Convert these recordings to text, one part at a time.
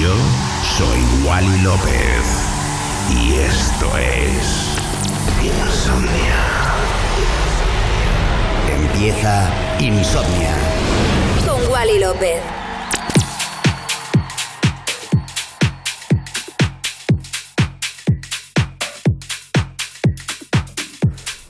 Yo soy Wally López y esto es Insomnia. Empieza Insomnia. Con Wally López.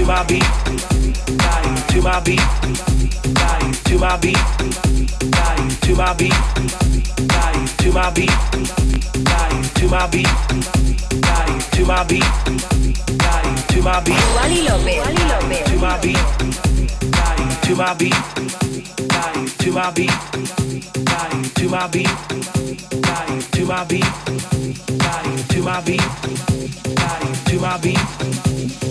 to my beat, body to my beat, body to my beat, body to my beat, body to my beat, body to my beat, body to my beat, body to my beat. Wally López, Wally To my beat, body to my beat, body to my beat, body to my beat, body to my beat, body to my beat, body to my beat.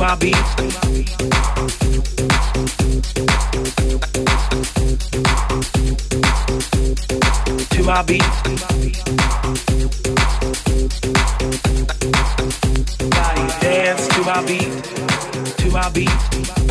my beats. To my beats. Body dance to my beat. To my beat.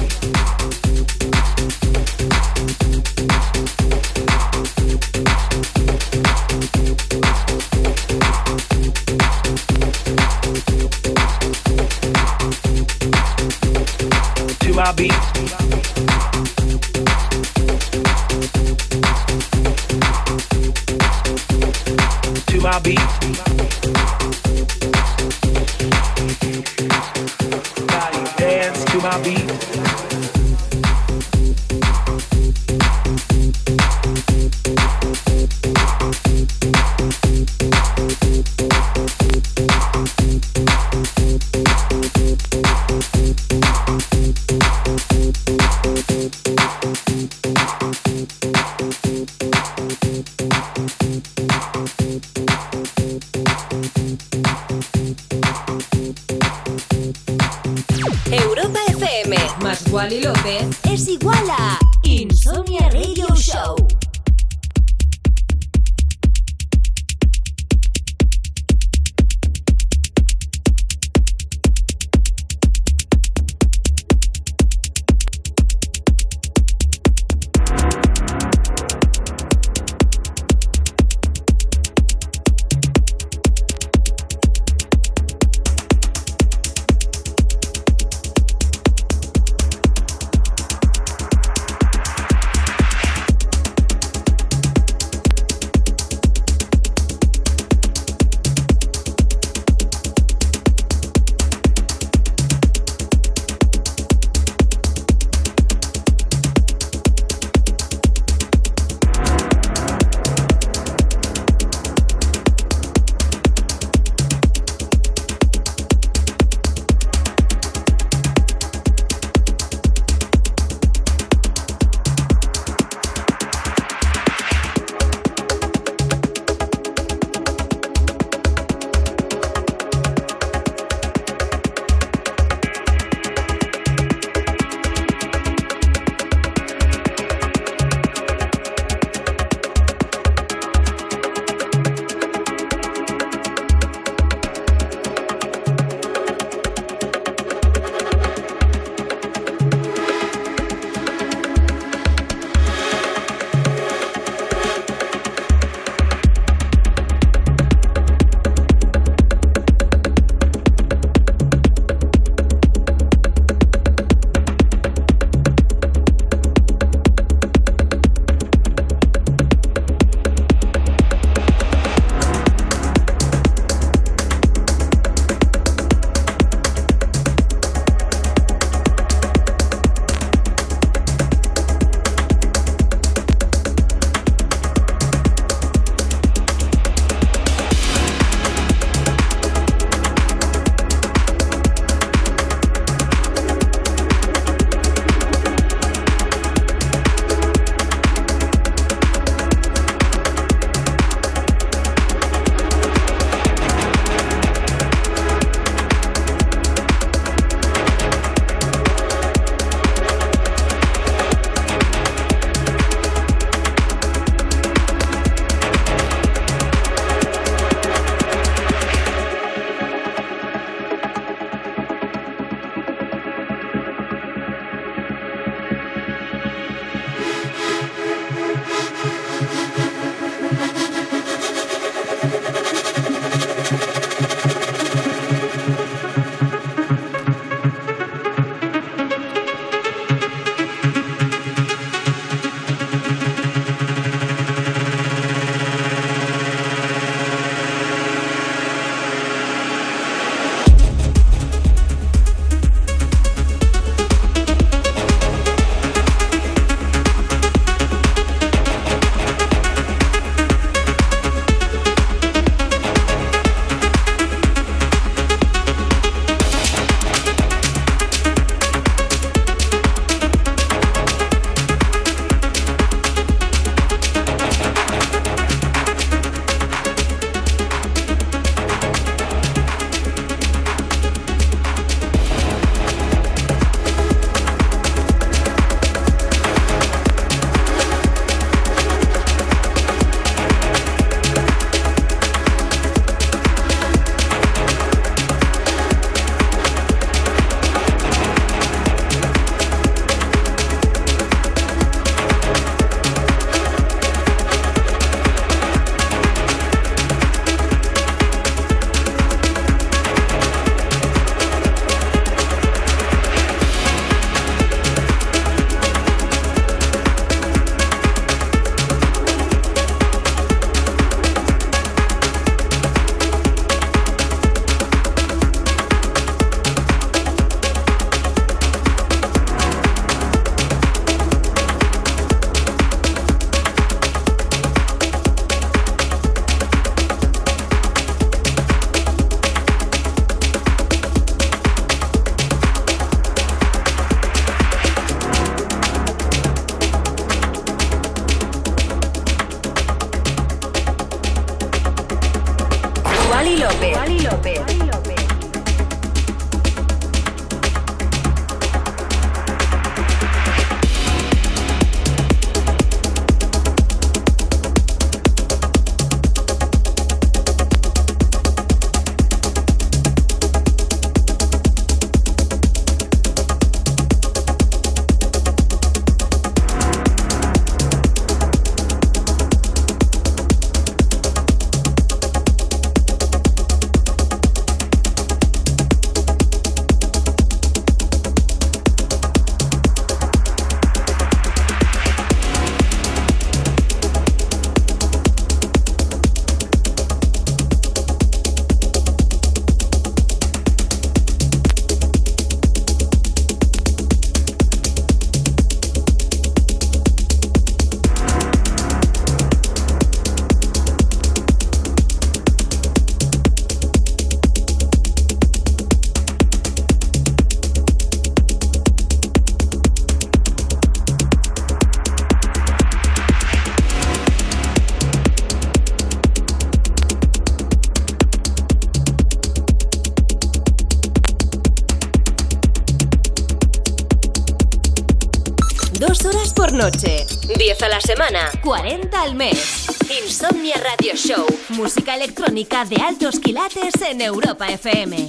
electrónica de altos quilates en Europa FM.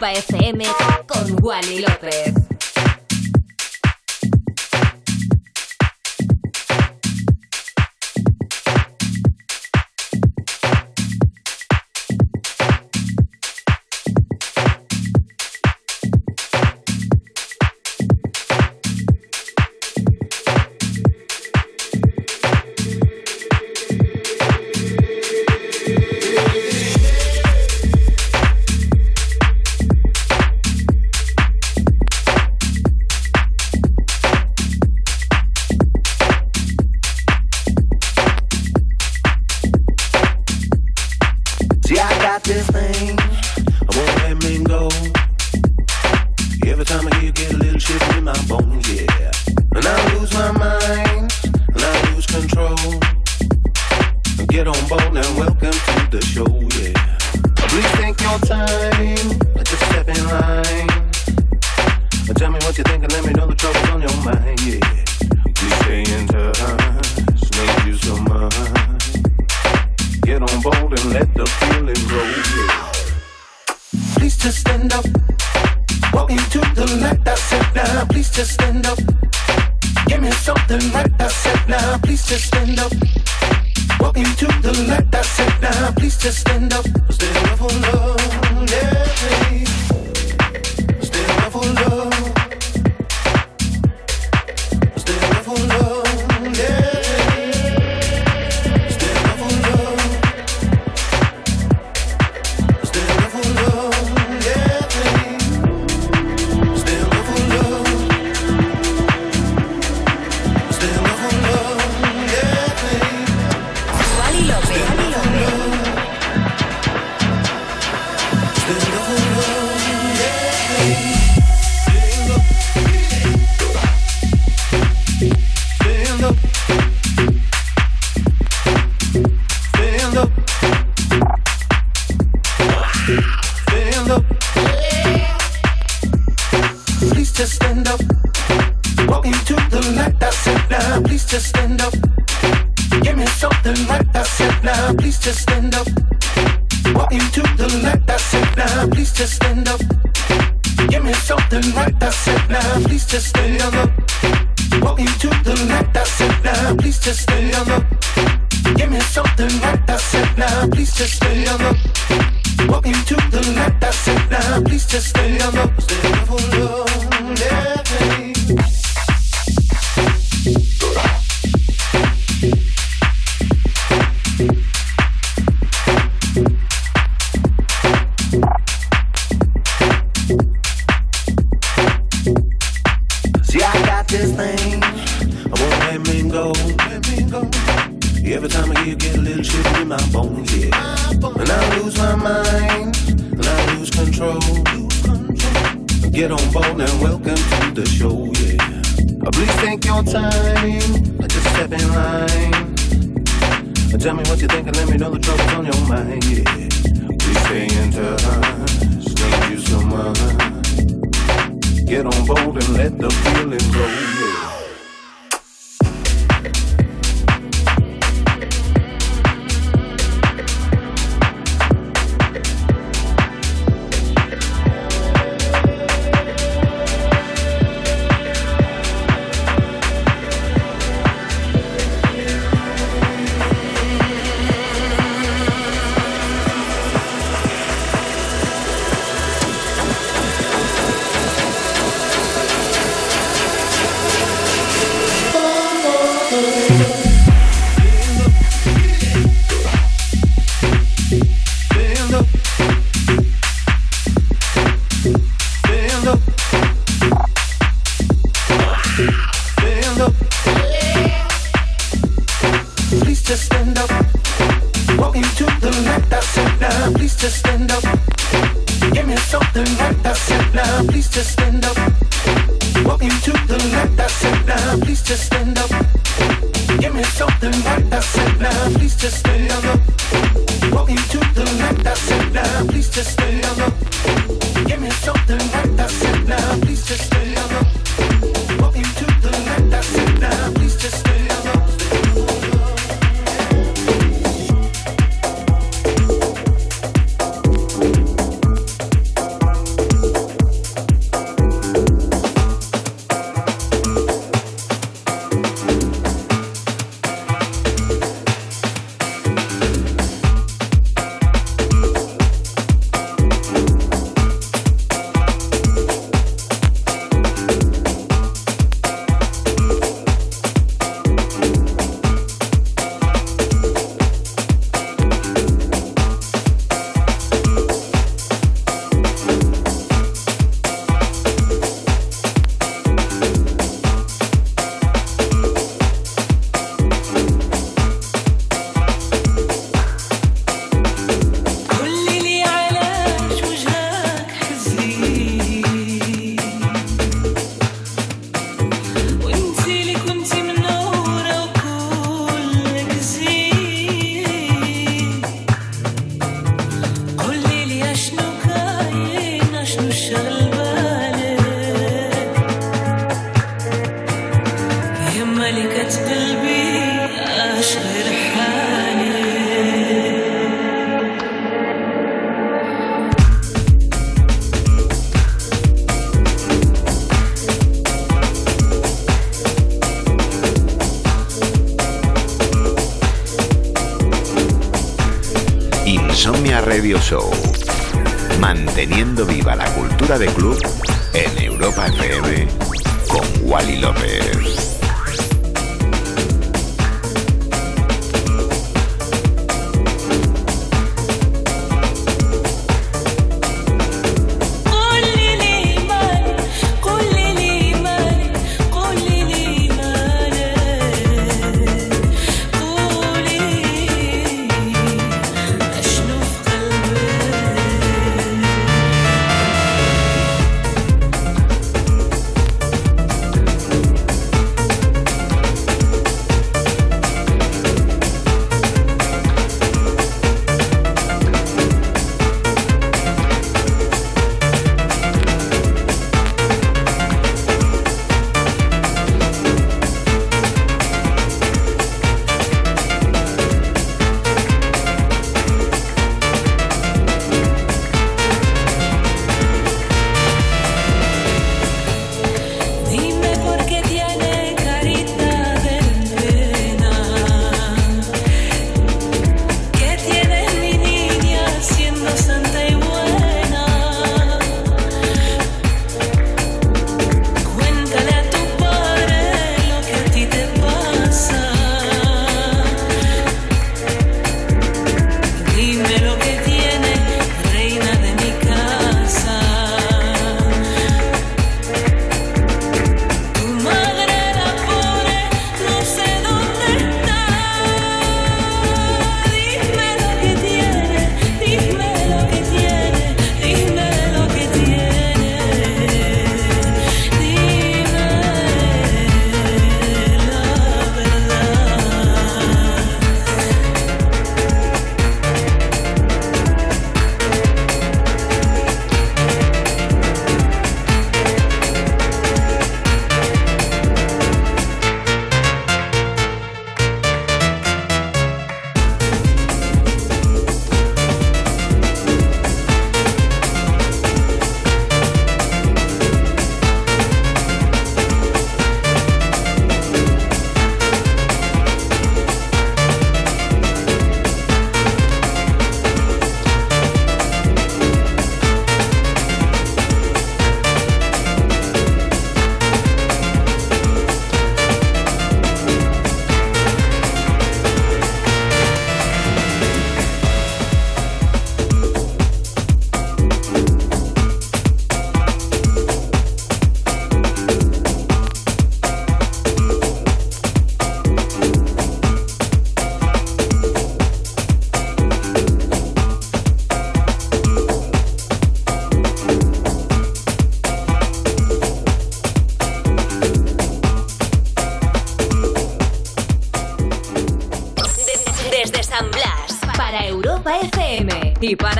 Europa FM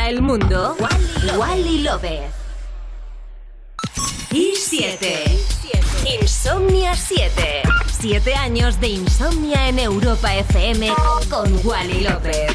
el mundo, Wally López. Y 7. Insomnia 7. 7 años de insomnia en Europa FM con Wally López.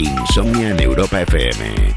Insomnia en Europa FM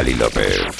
Ali López.